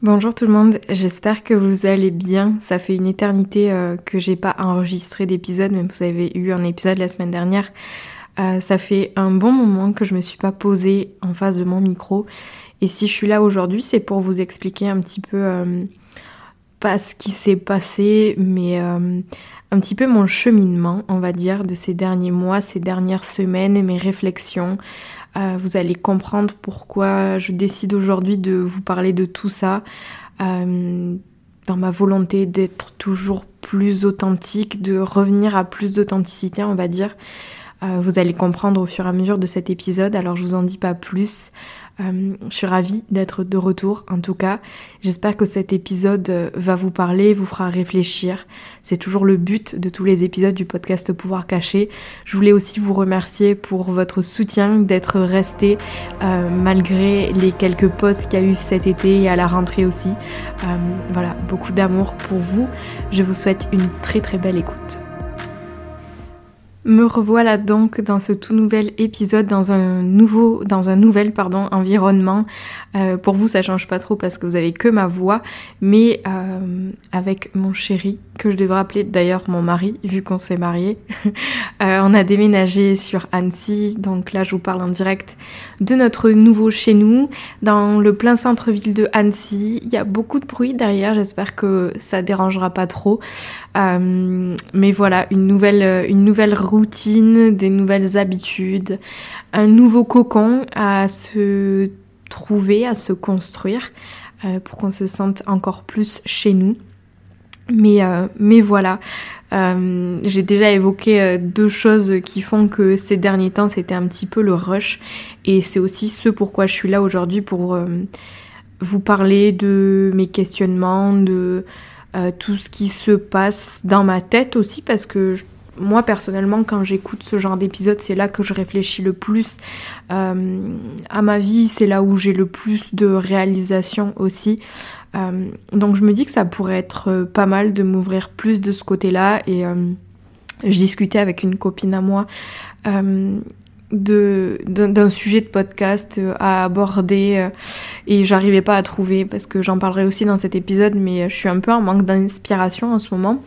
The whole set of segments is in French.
Bonjour tout le monde, j'espère que vous allez bien. Ça fait une éternité euh, que j'ai pas enregistré d'épisode, même vous avez eu un épisode la semaine dernière. Euh, ça fait un bon moment que je me suis pas posée en face de mon micro. Et si je suis là aujourd'hui, c'est pour vous expliquer un petit peu euh, pas ce qui s'est passé, mais un petit peu mon cheminement, on va dire, de ces derniers mois, ces dernières semaines et mes réflexions. Euh, vous allez comprendre pourquoi je décide aujourd'hui de vous parler de tout ça, euh, dans ma volonté d'être toujours plus authentique, de revenir à plus d'authenticité, on va dire. Euh, vous allez comprendre au fur et à mesure de cet épisode, alors je vous en dis pas plus. Euh, je suis ravie d'être de retour en tout cas. J'espère que cet épisode euh, va vous parler, vous fera réfléchir. C'est toujours le but de tous les épisodes du podcast Pouvoir Caché. Je voulais aussi vous remercier pour votre soutien, d'être resté euh, malgré les quelques posts qu'il y a eu cet été et à la rentrée aussi. voilà, beaucoup d'amour pour vous. Je vous souhaite une très très belle écoute. Me revoilà donc dans ce tout nouvel épisode, dans un nouveau, dans un nouvel environnement. Euh, pour vous, ça change pas trop parce que vous avez que ma voix, mais euh, avec mon chéri que je devrais appeler d'ailleurs mon mari vu qu'on s'est marié. euh, on a déménagé sur Annecy, donc là je vous parle en direct de notre nouveau chez nous dans le plein centre-ville de Annecy. Il y a beaucoup de bruit derrière, j'espère que ça dérangera pas trop. Mais voilà, une nouvelle, une nouvelle routine, des nouvelles habitudes, un nouveau cocon à se trouver, à se construire euh, pour qu'on se sente encore plus chez nous. Mais, euh, mais voilà, euh, j'ai déjà évoqué deux choses qui font que ces derniers temps c'était un petit peu le rush et c'est aussi ce pourquoi je suis là aujourd'hui pour vous parler de mes questionnements, de tout ce qui se passe dans ma tête aussi parce que je moi personnellement, quand j'écoute ce genre d'épisode, c'est là que je réfléchis le plus euh, à ma vie, c'est là où j'ai le plus de réalisation aussi. Euh, donc je me dis que ça pourrait être euh, pas mal de m'ouvrir plus de ce côté-là et je discutais avec une copine à moi d'un sujet de podcast à aborder et j'arrivais pas à trouver parce que j'en parlerai aussi dans cet épisode mais je suis un peu en manque d'inspiration en ce moment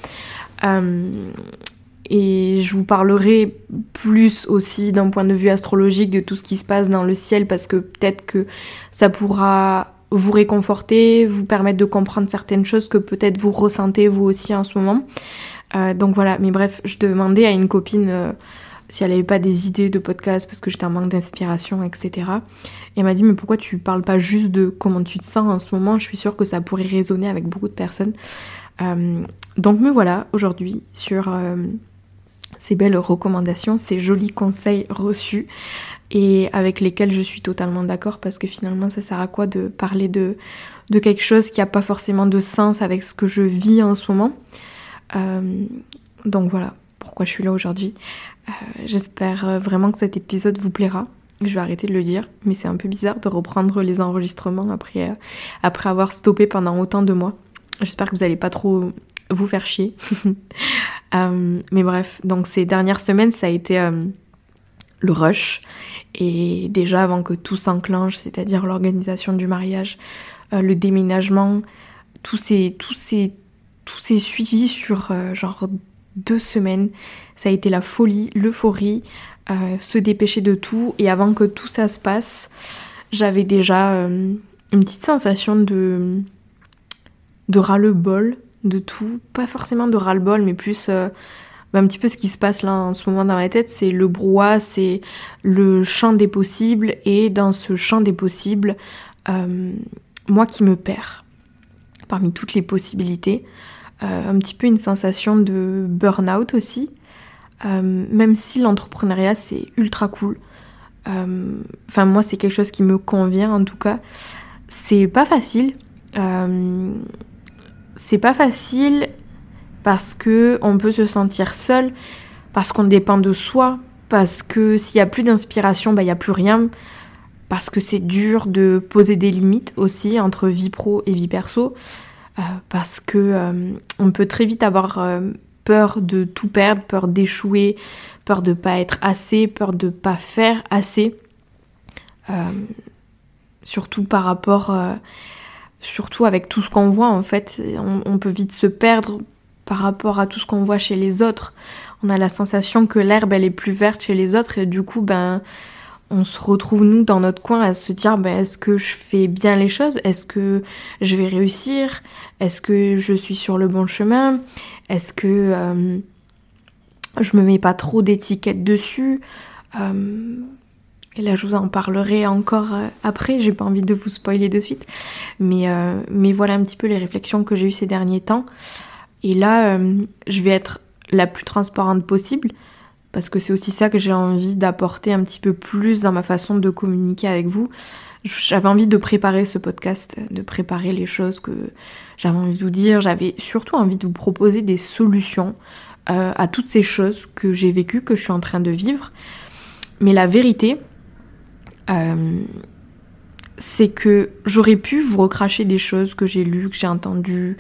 et je vous parlerai plus aussi d'un point de vue astrologique de tout ce qui se passe dans le ciel parce que peut-être que ça pourra vous réconforter, vous permettre de comprendre certaines choses que peut-être vous ressentez vous aussi en ce moment. Euh, donc voilà, mais bref, je demandais à une copine euh, si elle avait pas des idées de podcast parce que j'étais en manque d'inspiration, etc. Et elle m'a dit mais pourquoi tu parles pas juste de comment tu te sens en ce moment? Je suis sûre que ça pourrait résonner avec beaucoup de personnes. Euh, donc me voilà aujourd'hui sur ces belles recommandations, ces jolis conseils reçus et avec lesquels je suis totalement d'accord parce que finalement ça sert à quoi de parler de, quelque chose qui n'a pas forcément de sens avec ce que je vis en ce moment? Euh, donc voilà pourquoi je suis là aujourd'hui. Euh, j'espère vraiment que cet épisode vous plaira. Je vais arrêter de le dire, mais c'est un peu bizarre de reprendre les enregistrements après, après avoir stoppé pendant autant de mois. J'espère que vous n'allez pas trop vous faire chier. Euh, mais bref, donc ces dernières semaines, ça a été euh, le rush. Et déjà avant que tout s'enclenche, c'est-à-dire l'organisation du mariage, euh, le déménagement, tout s'est tout tout suivi sur genre deux semaines. Ça a été la folie, l'euphorie, se dépêcher de tout. Et avant que tout ça se passe, j'avais déjà une petite sensation de de ras-le-bol de tout, pas forcément de ras-le-bol, mais plus euh, un petit peu ce qui se passe là en ce moment dans ma tête, c'est le brouhaha, c'est le champ des possibles, et dans ce champ des possibles, euh, moi qui me perds parmi toutes les possibilités, euh, un petit peu une sensation de burn-out aussi, même si l'entrepreneuriat c'est ultra cool. Enfin moi c'est quelque chose qui me convient en tout cas. C'est pas facile. C'est pas facile parce que on peut se sentir seul, parce qu'on dépend de soi, parce que s'il y a plus d'inspiration, bah il y a plus rien, parce que c'est dur de poser des limites aussi entre vie pro et vie perso, euh, parce que euh, on peut très vite avoir euh, peur de tout perdre, peur d'échouer, peur de pas être assez, peur de pas faire assez, surtout par rapport surtout avec tout ce qu'on voit en fait, on, peut vite se perdre par rapport à tout ce qu'on voit chez les autres. On a la sensation que l'herbe elle est plus verte chez les autres et du coup ben on se retrouve nous dans notre coin à se dire ben, est-ce que je fais bien les choses? Est-ce que je vais réussir? Est-ce que je suis sur le bon chemin? Est-ce que euh, je me mets pas trop d'étiquettes dessus? Euh, Et là je vous en parlerai encore euh, après, j'ai pas envie de vous spoiler de suite. Mais, mais voilà un petit peu les réflexions que j'ai eues ces derniers temps. Et là, euh, je vais être la plus transparente possible parce que c'est aussi ça que j'ai envie d'apporter un petit peu plus dans ma façon de communiquer avec vous. J'avais envie de préparer ce podcast, de préparer les choses que j'avais envie de vous dire. J'avais surtout envie de vous proposer des solutions euh, à toutes ces choses que j'ai vécues, que je suis en train de vivre. Mais la vérité, euh, c'est que j'aurais pu vous recracher des choses que j'ai lues, que j'ai entendues,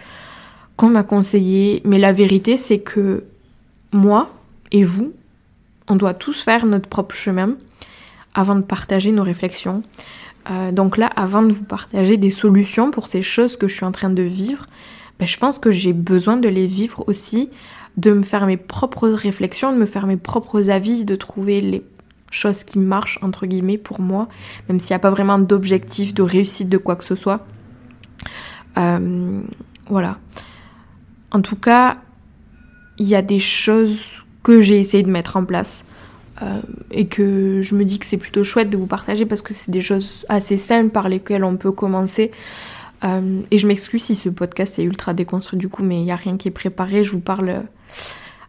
qu'on m'a conseillé, mais la vérité c'est que moi et vous, on doit tous faire notre propre chemin avant de partager nos réflexions. Euh, donc là, avant de vous partager des solutions pour ces choses que je suis en train de vivre, ben, je pense que j'ai besoin de les vivre aussi, de me faire mes propres réflexions, de me faire mes propres avis, de trouver les choses qui marchent, entre guillemets, pour moi, même s'il n'y a pas vraiment d'objectif, de réussite, de quoi que ce soit. Euh, voilà. En tout cas, il y a des choses que j'ai essayé de mettre en place euh, et que je me dis que c'est plutôt chouette de vous partager parce que c'est des choses assez simples par lesquelles on peut commencer. Euh, et je m'excuse si ce podcast est ultra déconstruit du coup, mais il n'y a rien qui est préparé. Je vous parle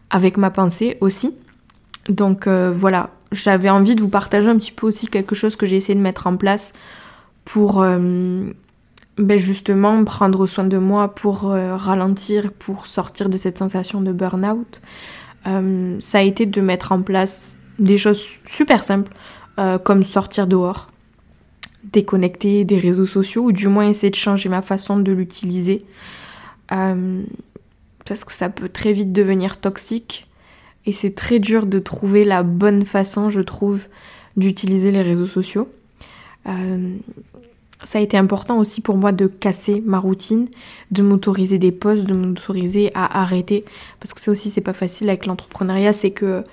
avec ma pensée aussi. Donc voilà, j'avais envie de vous partager un petit peu aussi quelque chose que j'ai essayé de mettre en place pour ben justement prendre soin de moi pour euh, ralentir, pour sortir de cette sensation de burn-out, euh, ça a été de mettre en place des choses super simples, euh, comme sortir dehors, déconnecter des réseaux sociaux, ou du moins essayer de changer ma façon de l'utiliser, parce que ça peut très vite devenir toxique, et c'est très dur de trouver la bonne façon, je trouve, d'utiliser les réseaux sociaux ça a été important aussi pour moi de casser ma routine, de m'autoriser des pauses, de m'autoriser à arrêter. Parce que ça aussi, c'est pas facile avec l'entrepreneuriat, c'est que,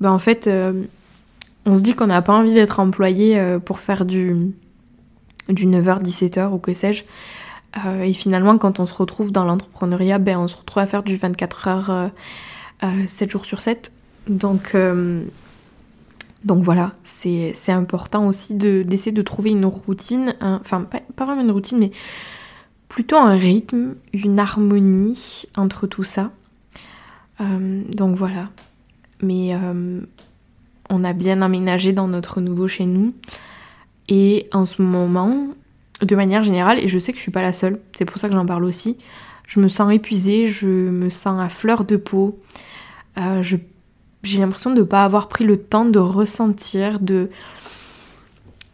ben en fait, euh, on se dit qu'on n'a pas envie d'être employé euh, pour faire du, du 9h, 17h ou que sais-je. Euh, et finalement, quand on se retrouve dans l'entrepreneuriat, ben on se retrouve à faire du 24h, 7 jours sur 7. Donc, donc voilà, c'est important aussi d'essayer de, trouver une routine, enfin pas, vraiment une routine, mais plutôt un rythme, une harmonie entre tout ça. Euh, donc voilà. Mais euh, on a bien aménagé dans notre nouveau chez nous. Et en ce moment, de manière générale, et je sais que je suis pas la seule, c'est pour ça que j'en parle aussi, je me sens épuisée, je me sens à fleur de peau, euh, j'ai l'impression de ne pas avoir pris le temps de ressentir, de.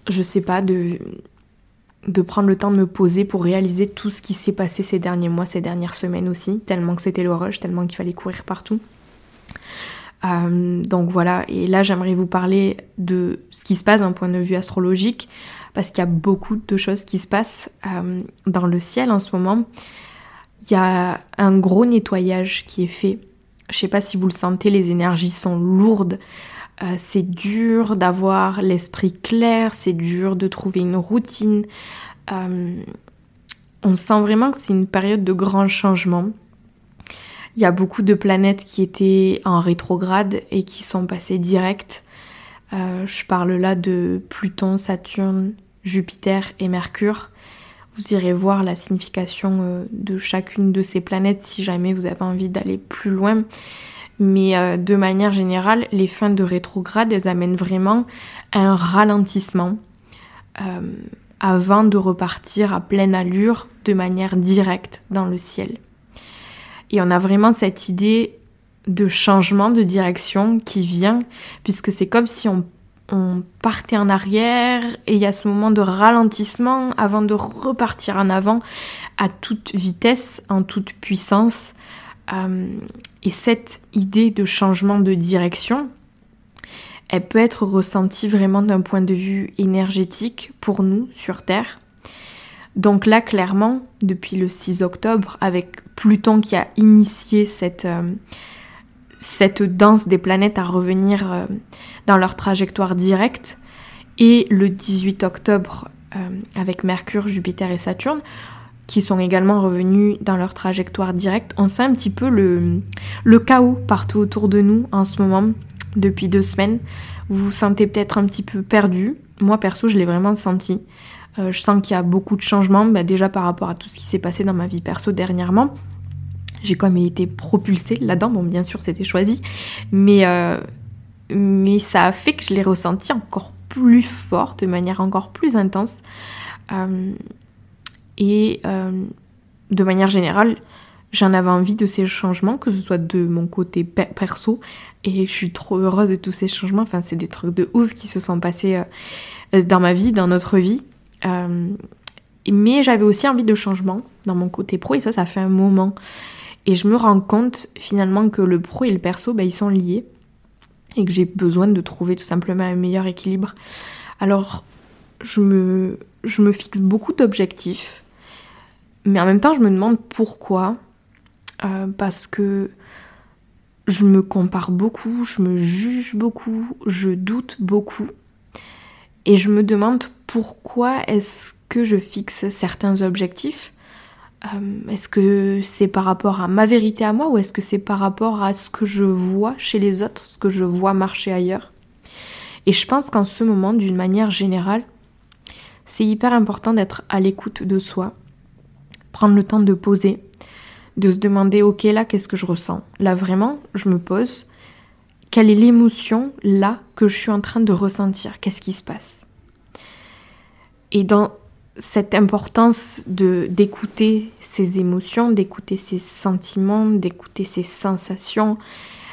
Je sais pas, de. de prendre le temps de me poser pour réaliser tout ce qui s'est passé ces derniers mois, ces dernières semaines aussi, tellement que c'était le rush, tellement qu'il fallait courir partout. Euh, donc voilà, et là j'aimerais vous parler de ce qui se passe d'un point de vue astrologique, parce qu'il y a beaucoup de choses qui se passent euh, dans le ciel en ce moment. Il y a un gros nettoyage qui est fait je sais pas si vous le sentez, les énergies sont lourdes. Euh, c'est dur d'avoir l'esprit clair, c'est dur de trouver une routine. Euh, on sent vraiment que c'est une période de grand changement. Il y a beaucoup de planètes qui étaient en rétrograde et qui sont passées direct. Euh, je parle là de Pluton, Saturne, Jupiter et Mercure. Vous irez voir la signification euh, de chacune de ces planètes si jamais vous avez envie d'aller plus loin. Mais euh, de manière générale, les fins de rétrograde, elles amènent vraiment un ralentissement avant de repartir à pleine allure de manière directe dans le ciel. Et on a vraiment cette idée de changement de direction qui vient, puisque c'est comme si on, partait en arrière et il y a ce moment de ralentissement avant de repartir en avant à toute vitesse, en toute puissance. Euh, et cette idée de changement de direction, elle peut être ressentie vraiment d'un point de vue énergétique pour nous sur Terre. Donc là, clairement, depuis le 6 octobre, avec Pluton qui a initié cette, euh, cette danse des planètes à revenir euh, dans leur trajectoire directe, et le 18 octobre euh, avec Mercure, Jupiter et Saturne, qui sont également revenus dans leur trajectoire directe, on sent un petit peu le, chaos partout autour de nous en ce moment, depuis deux semaines. Vous vous sentez peut-être un petit peu perdu. Moi, perso, je l'ai vraiment senti. Euh, je sens qu'il y a beaucoup de changements, bah, déjà par rapport à tout ce qui s'est passé dans ma vie perso dernièrement. J'ai quand même été propulsée là-dedans. Bon, bien sûr, c'était choisi, mais, euh, mais ça a fait que je l'ai ressenti encore plus fort, de manière encore plus intense. Euh, et de manière générale, j'en avais envie de ces changements, que ce soit de mon côté perso, et je suis trop heureuse de tous ces changements. Enfin, c'est des trucs de ouf qui se sont passés dans ma vie, dans notre vie. Euh, mais j'avais aussi envie de changement dans mon côté pro et ça, ça fait un moment. Et je me rends compte finalement que le pro et le perso, bah, ils sont liés et que j'ai besoin de trouver tout simplement un meilleur équilibre. Alors, je me, je me fixe beaucoup d'objectifs, mais en même temps, je me demande pourquoi. Euh, parce que je me compare beaucoup, je me juge beaucoup, je doute beaucoup. Et je me demande pourquoi est-ce que je fixe certains objectifs euh, Est-ce que c'est par rapport à ma vérité à moi ou est-ce que c'est par rapport à ce que je vois chez les autres, ce que je vois marcher ailleurs? Et je pense qu'en ce moment, d'une manière générale, c'est hyper important d'être à l'écoute de soi, prendre le temps de poser, de se demander, ok, là, qu'est-ce que je ressens? Là, vraiment, je me pose, quelle est l'émotion là que je suis en train de ressentir? Qu'est-ce qui se passe? Et dans cette importance de d'écouter ses émotions, d'écouter ses sentiments, d'écouter ses sensations,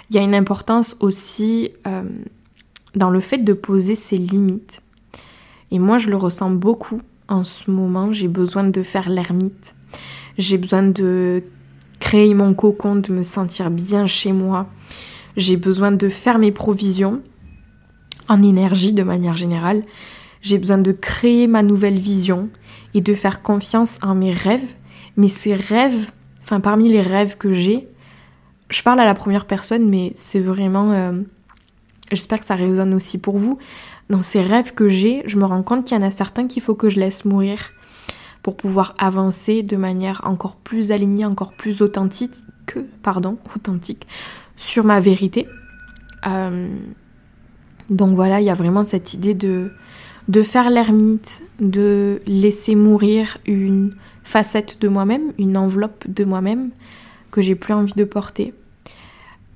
il y a une importance aussi euh, dans le fait de poser ses limites. Et moi, je le ressens beaucoup en ce moment. J'ai besoin de faire l'ermite. J'ai besoin de créer mon cocon, de me sentir bien chez moi j'ai besoin de faire mes provisions en énergie de manière générale, j'ai besoin de créer ma nouvelle vision et de faire confiance en mes rêves, mais ces rêves, enfin parmi les rêves que j'ai, je parle à la première personne, mais c'est vraiment... Euh, j'espère que ça résonne aussi pour vous. Dans ces rêves que j'ai, je me rends compte qu'il y en a certains qu'il faut que je laisse mourir pour pouvoir avancer de manière encore plus alignée, encore plus authentique, que, pardon, authentique, sur ma vérité. Euh, donc voilà, il y a vraiment cette idée de, de faire l'ermite, de laisser mourir une facette de moi-même, une enveloppe de moi-même que j'ai plus envie de porter.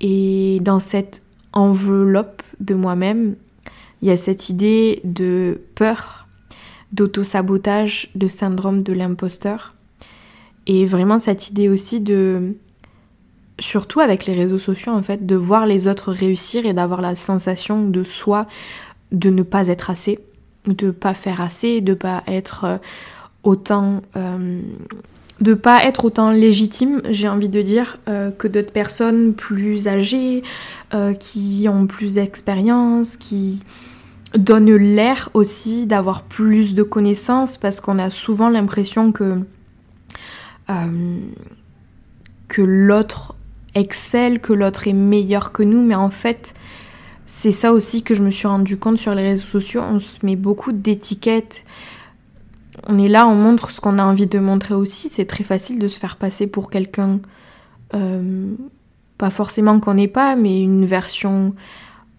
Et dans cette enveloppe de moi-même, il y a cette idée de peur, d'auto-sabotage, de syndrome de l'imposteur. Et vraiment cette idée aussi de surtout avec les réseaux sociaux, en fait, de voir les autres réussir et d'avoir la sensation de soi de ne pas être assez, de pas faire assez, de pas être euh, autant. Euh, de pas être autant légitime, j'ai envie de dire, euh, que d'autres personnes plus âgées, qui ont plus d'expérience, qui donnent l'air aussi d'avoir plus de connaissances, parce qu'on a souvent l'impression que que l'autre excelle, que l'autre est meilleur que nous, mais en fait, c'est ça aussi que je me suis rendu compte sur les réseaux sociaux. On se met beaucoup d'étiquettes. On est là, on montre ce qu'on a envie de montrer aussi. C'est très facile de se faire passer pour quelqu'un euh, pas forcément qu'on n'est pas, mais une version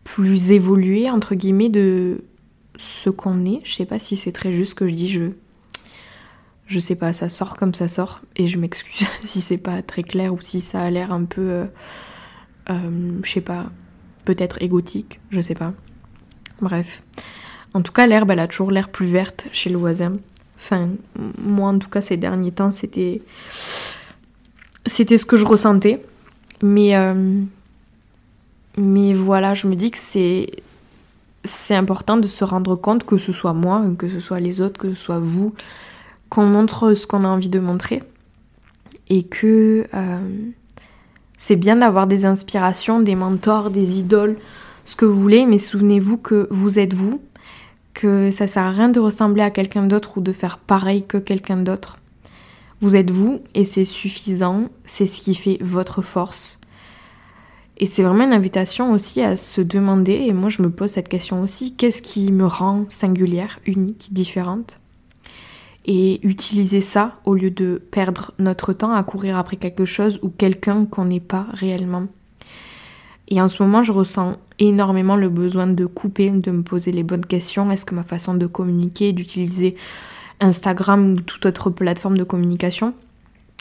plus évoluée, entre guillemets, de ce qu'on est. Je sais pas si c'est très juste que je dis, je. Je sais pas, ça sort comme ça sort, et je m'excuse si c'est pas très clair ou si ça a l'air un peu. Euh, euh, je sais pas, peut-être égotique, je sais pas. Bref. En tout cas, l'herbe, elle a toujours l'air plus verte chez le voisin. Enfin, moi, en tout cas, ces derniers temps, c'était. C'était ce que je ressentais. Mais. Euh, mais voilà, je me dis que c'est. C'est important de se rendre compte que ce soit moi, que ce soit les autres, que ce soit vous, qu'on montre ce qu'on a envie de montrer. Et que. Euh, c'est bien d'avoir des inspirations, des mentors, des idoles, ce que vous voulez, mais souvenez-vous que vous êtes vous, que ça sert à rien de ressembler à quelqu'un d'autre ou de faire pareil que quelqu'un d'autre. Vous êtes vous et c'est suffisant, c'est ce qui fait votre force. Et c'est vraiment une invitation aussi à se demander, et moi je me pose cette question aussi, qu'est-ce qui me rend singulière, unique, différente? Et utiliser ça au lieu de perdre notre temps à courir après quelque chose ou quelqu'un qu'on n'est pas réellement. Et en ce moment, je ressens énormément le besoin de couper, de me poser les bonnes questions. Est-ce que ma façon de communiquer, d'utiliser Instagram ou toute autre plateforme de communication,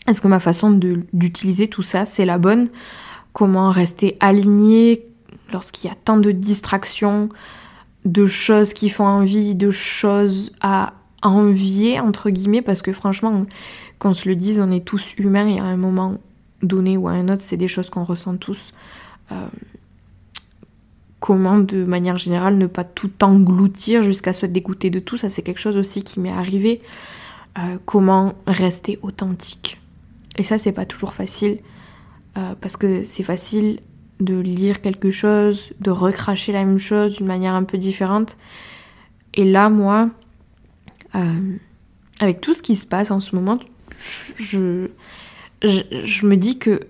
est-ce que ma façon d'utiliser tout ça, c'est la bonne? Comment rester aligné lorsqu'il y a tant de distractions, de choses qui font envie, de choses à envier, entre guillemets, parce que franchement, qu'on se le dise, on est tous humains et à un moment donné ou à un autre, c'est des choses qu'on ressent tous. Euh, comment, de manière générale, ne pas tout engloutir jusqu'à se dégoûter de tout, ça c'est quelque chose aussi qui m'est arrivé. Euh, comment rester authentique. Et ça, c'est pas toujours facile, euh, parce que c'est facile de lire quelque chose, de recracher la même chose d'une manière un peu différente. Et là, moi, euh, avec tout ce qui se passe en ce moment, je, me dis que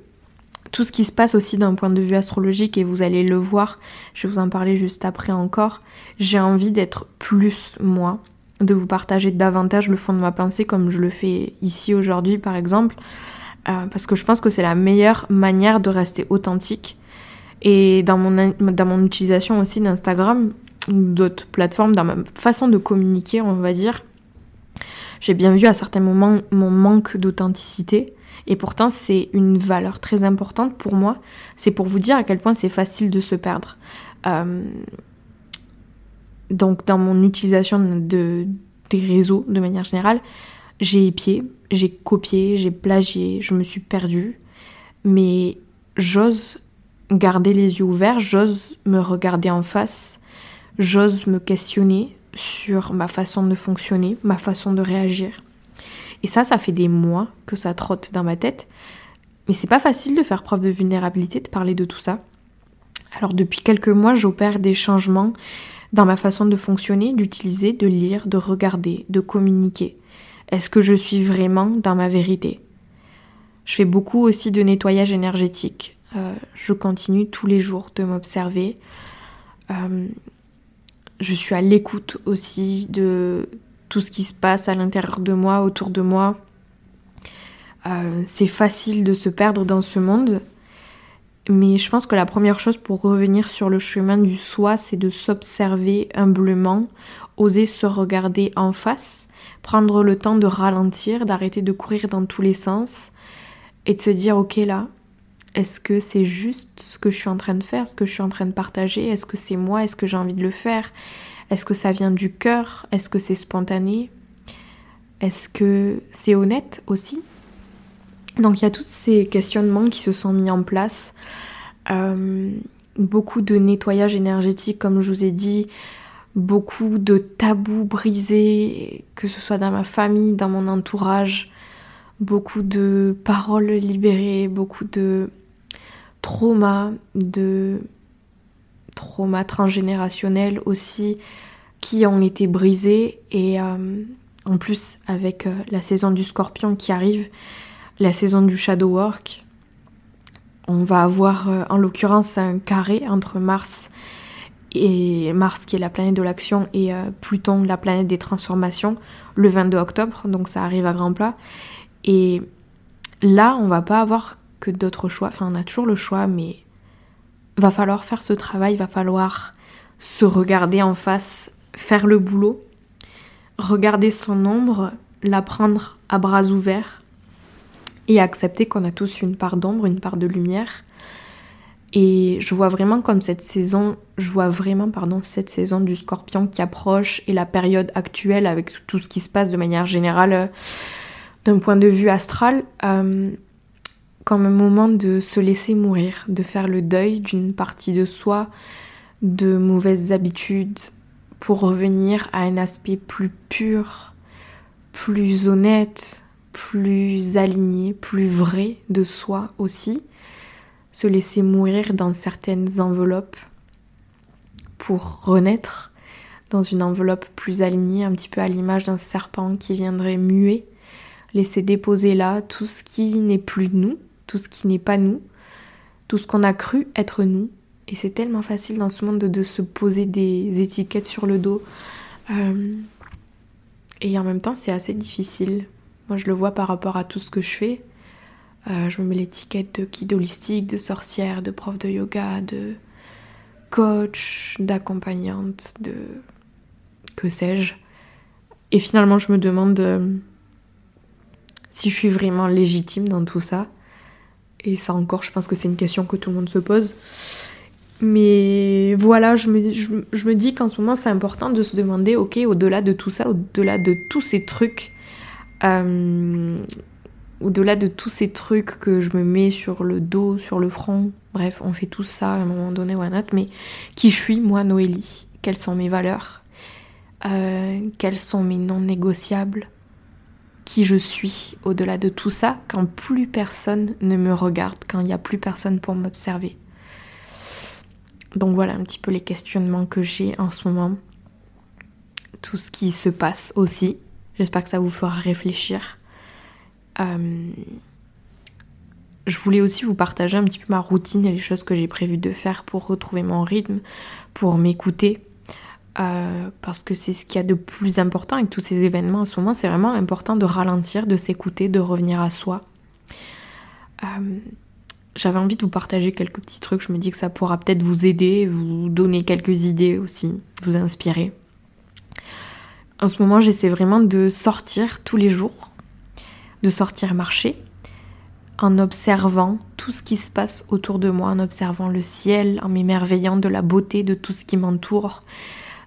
tout ce qui se passe aussi d'un point de vue astrologique, et vous allez le voir, je vais vous en parler juste après encore, j'ai envie d'être plus moi, de vous partager davantage le fond de ma pensée comme je le fais ici aujourd'hui par exemple, euh, parce que je pense que c'est la meilleure manière de rester authentique. Et dans mon, dans mon utilisation aussi d'Instagram, d'autres plateformes, dans ma façon de communiquer, on va dire, j'ai bien vu à certains moments mon manque d'authenticité. Et pourtant, c'est une valeur très importante pour moi. C'est pour vous dire à quel point c'est facile de se perdre. Euh, donc, dans mon utilisation de, des réseaux de manière générale, j'ai épié, j'ai copié, j'ai plagié, je me suis perdue. Mais j'ose garder les yeux ouverts, j'ose me regarder en face, j'ose me questionner, sur ma façon de fonctionner, ma façon de réagir. Et ça, ça fait des mois que ça trotte dans ma tête. Mais c'est pas facile de faire preuve de vulnérabilité, de parler de tout ça. Alors depuis quelques mois, j'opère des changements dans ma façon de fonctionner, d'utiliser, de lire, de regarder, de communiquer. Est-ce que je suis vraiment dans ma vérité? Je fais beaucoup aussi de nettoyage énergétique. Euh, je continue tous les jours de m'observer. Euh, je suis à l'écoute aussi de tout ce qui se passe à l'intérieur de moi, autour de moi. Euh, c'est facile de se perdre dans ce monde, mais je pense que la première chose pour revenir sur le chemin du soi, c'est de s'observer humblement, oser se regarder en face, prendre le temps de ralentir, d'arrêter de courir dans tous les sens et de se dire ok là, est-ce que c'est juste ce que je suis en train de faire, ce que je suis en train de partager? Est-ce que c'est moi? Est-ce que j'ai envie de le faire? Est-ce que ça vient du cœur? Est-ce que c'est spontané? Est-ce que c'est honnête aussi? Donc il y a tous ces questionnements qui se sont mis en place. Euh, beaucoup de nettoyage énergétique, comme je vous ai dit, beaucoup de tabous brisés, que ce soit dans ma famille, dans mon entourage, beaucoup de paroles libérées, beaucoup de trauma, de trauma transgénérationnel aussi qui ont été brisés et euh, en plus avec euh, la saison du scorpion qui arrive, la saison du shadow work, on va avoir euh, en l'occurrence un carré entre Mars et Mars qui est la planète de l'action et Pluton la planète des transformations le 22 octobre donc ça arrive à grands plat et là on va pas avoir que d'autres choix. Enfin, on a toujours le choix, mais va falloir faire ce travail, va falloir se regarder en face, faire le boulot, regarder son ombre, la prendre à bras ouverts et accepter qu'on a tous une part d'ombre, une part de lumière. Et je vois vraiment comme cette saison, je vois vraiment, pardon, cette saison du scorpion qui approche et la période actuelle avec tout ce qui se passe de manière générale euh, d'un point de vue astral, euh, comme un moment de se laisser mourir, de faire le deuil d'une partie de soi, de mauvaises habitudes, pour revenir à un aspect plus pur, plus honnête, plus aligné, plus vrai de soi aussi. Se laisser mourir dans certaines enveloppes pour renaître dans une enveloppe plus alignée, un petit peu à l'image d'un serpent qui viendrait muer, laisser déposer là tout ce qui n'est plus nous, tout ce qui n'est pas nous, tout ce qu'on a cru être nous. Et c'est tellement facile dans ce monde de, se poser des étiquettes sur le dos. Euh, et en même temps, c'est assez difficile. Moi, je le vois par rapport à tout ce que je fais. Euh, je me mets l'étiquette de guide holistique, de sorcière, de prof de yoga, de coach, d'accompagnante, de que sais-je. Et finalement, je me demande euh, si je suis vraiment légitime dans tout ça. Et ça encore, je pense que c'est une question que tout le monde se pose. Mais voilà, je me, dis qu'en ce moment, c'est important de se demander, ok, au-delà de tout ça, au-delà de tous ces trucs, euh, au-delà de tous ces trucs que je me mets sur le dos, sur le front, bref, on fait tout ça à un moment donné ou à un autre, mais qui je suis, moi, Noélie? Quelles sont mes valeurs? Euh, Quels sont mes non négociables qui je suis au-delà de tout ça quand plus personne ne me regarde, quand il n'y a plus personne pour m'observer. Donc voilà un petit peu les questionnements que j'ai en ce moment. Tout ce qui se passe aussi. J'espère que ça vous fera réfléchir. Euh, je voulais aussi vous partager un petit peu ma routine et les choses que j'ai prévu de faire pour retrouver mon rythme, pour m'écouter, euh, parce que c'est ce qu'il y a de plus important avec tous ces événements en ce moment, c'est vraiment important de ralentir, de s'écouter, de revenir à soi. Euh, j'avais envie de vous partager quelques petits trucs, je me dis que ça pourra peut-être vous aider, vous donner quelques idées aussi, vous inspirer. En ce moment, j'essaie vraiment de sortir tous les jours, de sortir marcher, en observant tout ce qui se passe autour de moi, en observant le ciel, en m'émerveillant de la beauté de tout ce qui m'entoure,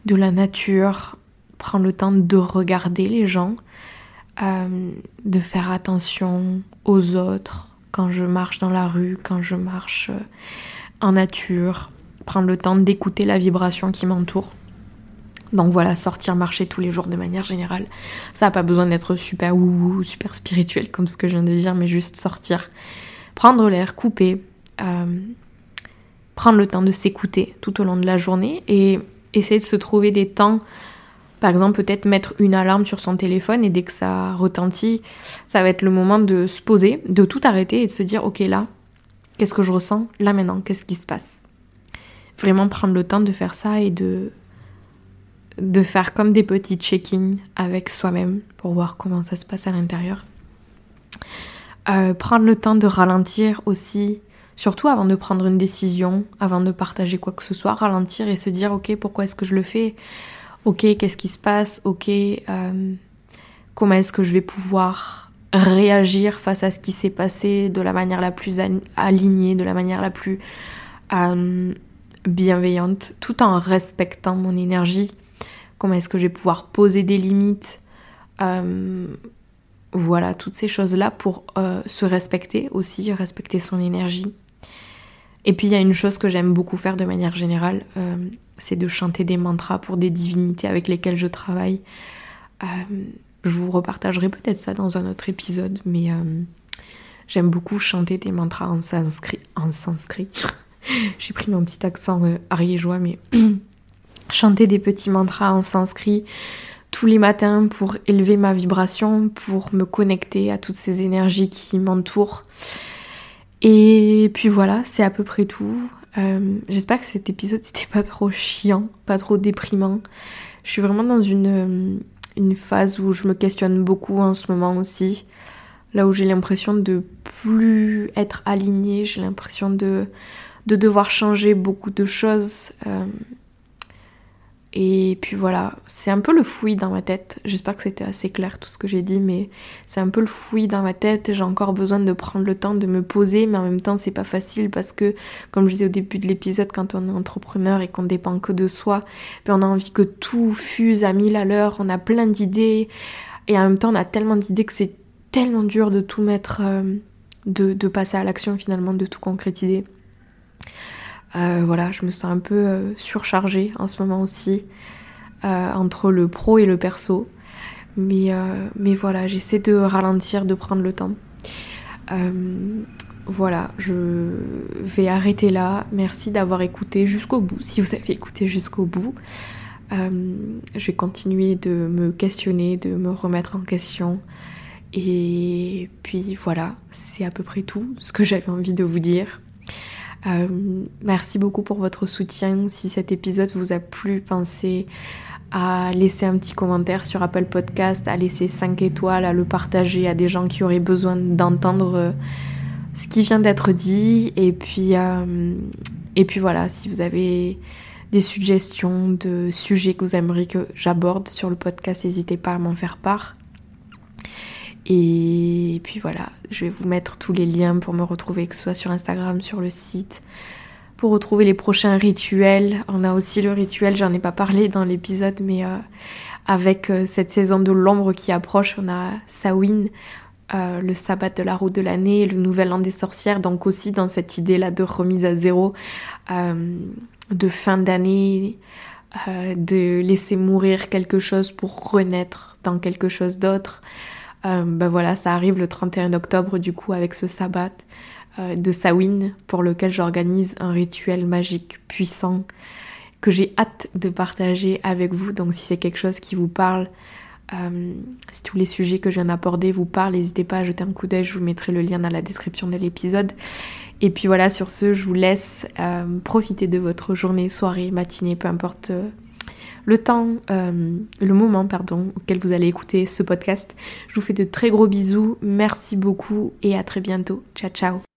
de la nature, prendre le temps de regarder les gens, euh, de faire attention aux autres quand je marche dans la rue, quand je marche euh, en nature, prendre le temps d'écouter la vibration qui m'entoure. Donc voilà, sortir marcher tous les jours de manière générale. Ça n'a pas besoin d'être super ou super spirituel comme ce que je viens de dire, mais juste sortir, prendre l'air, couper, euh, prendre le temps de s'écouter tout au long de la journée et essayer de se trouver des temps, par exemple peut-être mettre une alarme sur son téléphone et dès que ça retentit, ça va être le moment de se poser, de tout arrêter et de se dire ok là, qu'est-ce que je ressens? Là maintenant, qu'est-ce qui se passe? Vraiment prendre le temps de faire ça et de de faire comme des petits check-in avec soi-même pour voir comment ça se passe à l'intérieur. Euh, prendre le temps de ralentir aussi Surtout avant de prendre une décision, avant de partager quoi que ce soit, ralentir et se dire ok pourquoi est-ce que je le fais? Ok qu'est-ce qui se passe? Ok euh, comment est-ce que je vais pouvoir réagir face à ce qui s'est passé de la manière la plus alignée, de la manière la plus euh, bienveillante, tout en respectant mon énergie? Comment est-ce que je vais pouvoir poser des limites? Euh, voilà, toutes ces choses-là pour se respecter aussi, respecter son énergie. Et puis il y a une chose que j'aime beaucoup faire de manière générale, euh, c'est de chanter des mantras pour des divinités avec lesquelles je travaille. Euh, je vous repartagerai peut-être ça dans un autre épisode, mais euh, j'aime beaucoup chanter des mantras en sanskrit. En sanskrit. J'ai pris mon petit accent ariégeois, mais chanter des petits mantras en sanskrit tous les matins pour élever ma vibration, pour me connecter à toutes ces énergies qui m'entourent. Et puis voilà, c'est à peu près tout. Euh, j'espère que cet épisode n'était pas trop chiant, pas trop déprimant. Je suis vraiment dans une, euh, une phase où je me questionne beaucoup en ce moment aussi. là où j'ai l'impression de plus être alignée, j'ai l'impression de, de devoir changer beaucoup de choses. Euh, et puis voilà, c'est un peu le fouillis dans ma tête. J'espère que c'était assez clair tout ce que j'ai dit, mais c'est un peu le fouillis dans ma tête. J'ai encore besoin de prendre le temps de me poser, mais en même temps, c'est pas facile parce que, comme je disais au début de l'épisode, quand on est entrepreneur et qu'on dépend que de soi, ben on a envie que tout fuse à mille à l'heure, on a plein d'idées, et en même temps, on a tellement d'idées que c'est tellement dur de tout mettre, euh, de, de passer à l'action finalement, de tout concrétiser. Euh, voilà, je me sens un peu euh, surchargée en ce moment aussi, euh, entre le pro et le perso. Mais, mais voilà, j'essaie de ralentir, de prendre le temps. voilà, je vais arrêter là. Merci d'avoir écouté jusqu'au bout, si vous avez écouté jusqu'au bout. je vais continuer de me questionner, de me remettre en question. Et puis voilà, c'est à peu près tout ce que j'avais envie de vous dire. Euh, merci beaucoup pour votre soutien. Si cet épisode vous a plu, pensez à laisser un petit commentaire sur Apple Podcast, à laisser 5 étoiles, à le partager à des gens qui auraient besoin d'entendre euh, ce qui vient d'être dit. Et puis, euh, et puis voilà, si vous avez des suggestions de sujets que vous aimeriez que j'aborde sur le podcast, n'hésitez pas à m'en faire part. Et puis voilà, je vais vous mettre tous les liens pour me retrouver, que ce soit sur Instagram, sur le site, pour retrouver les prochains rituels. On a aussi le rituel, j'en ai pas parlé dans l'épisode, mais euh, avec euh, cette saison de l'ombre qui approche, on a Sawin, euh, le sabbat de la route de l'année, le nouvel an des sorcières, donc aussi dans cette idée-là de remise à zéro, de fin d'année, de laisser mourir quelque chose pour renaître dans quelque chose d'autre. Euh, ben voilà, ça arrive le 31 octobre du coup avec ce sabbat euh, de Sawin pour lequel j'organise un rituel magique puissant que j'ai hâte de partager avec vous. Donc si c'est quelque chose qui vous parle, euh, si tous les sujets que je viens d'aborder vous parlent, n'hésitez pas à jeter un coup d'œil, je vous mettrai le lien dans la description de l'épisode. Et puis voilà, sur ce, je vous laisse profiter de votre journée, soirée, matinée, peu importe le temps, euh, le moment, pardon, auquel vous allez écouter ce podcast. Je vous fais de très gros bisous, merci beaucoup et à très bientôt. Ciao, ciao.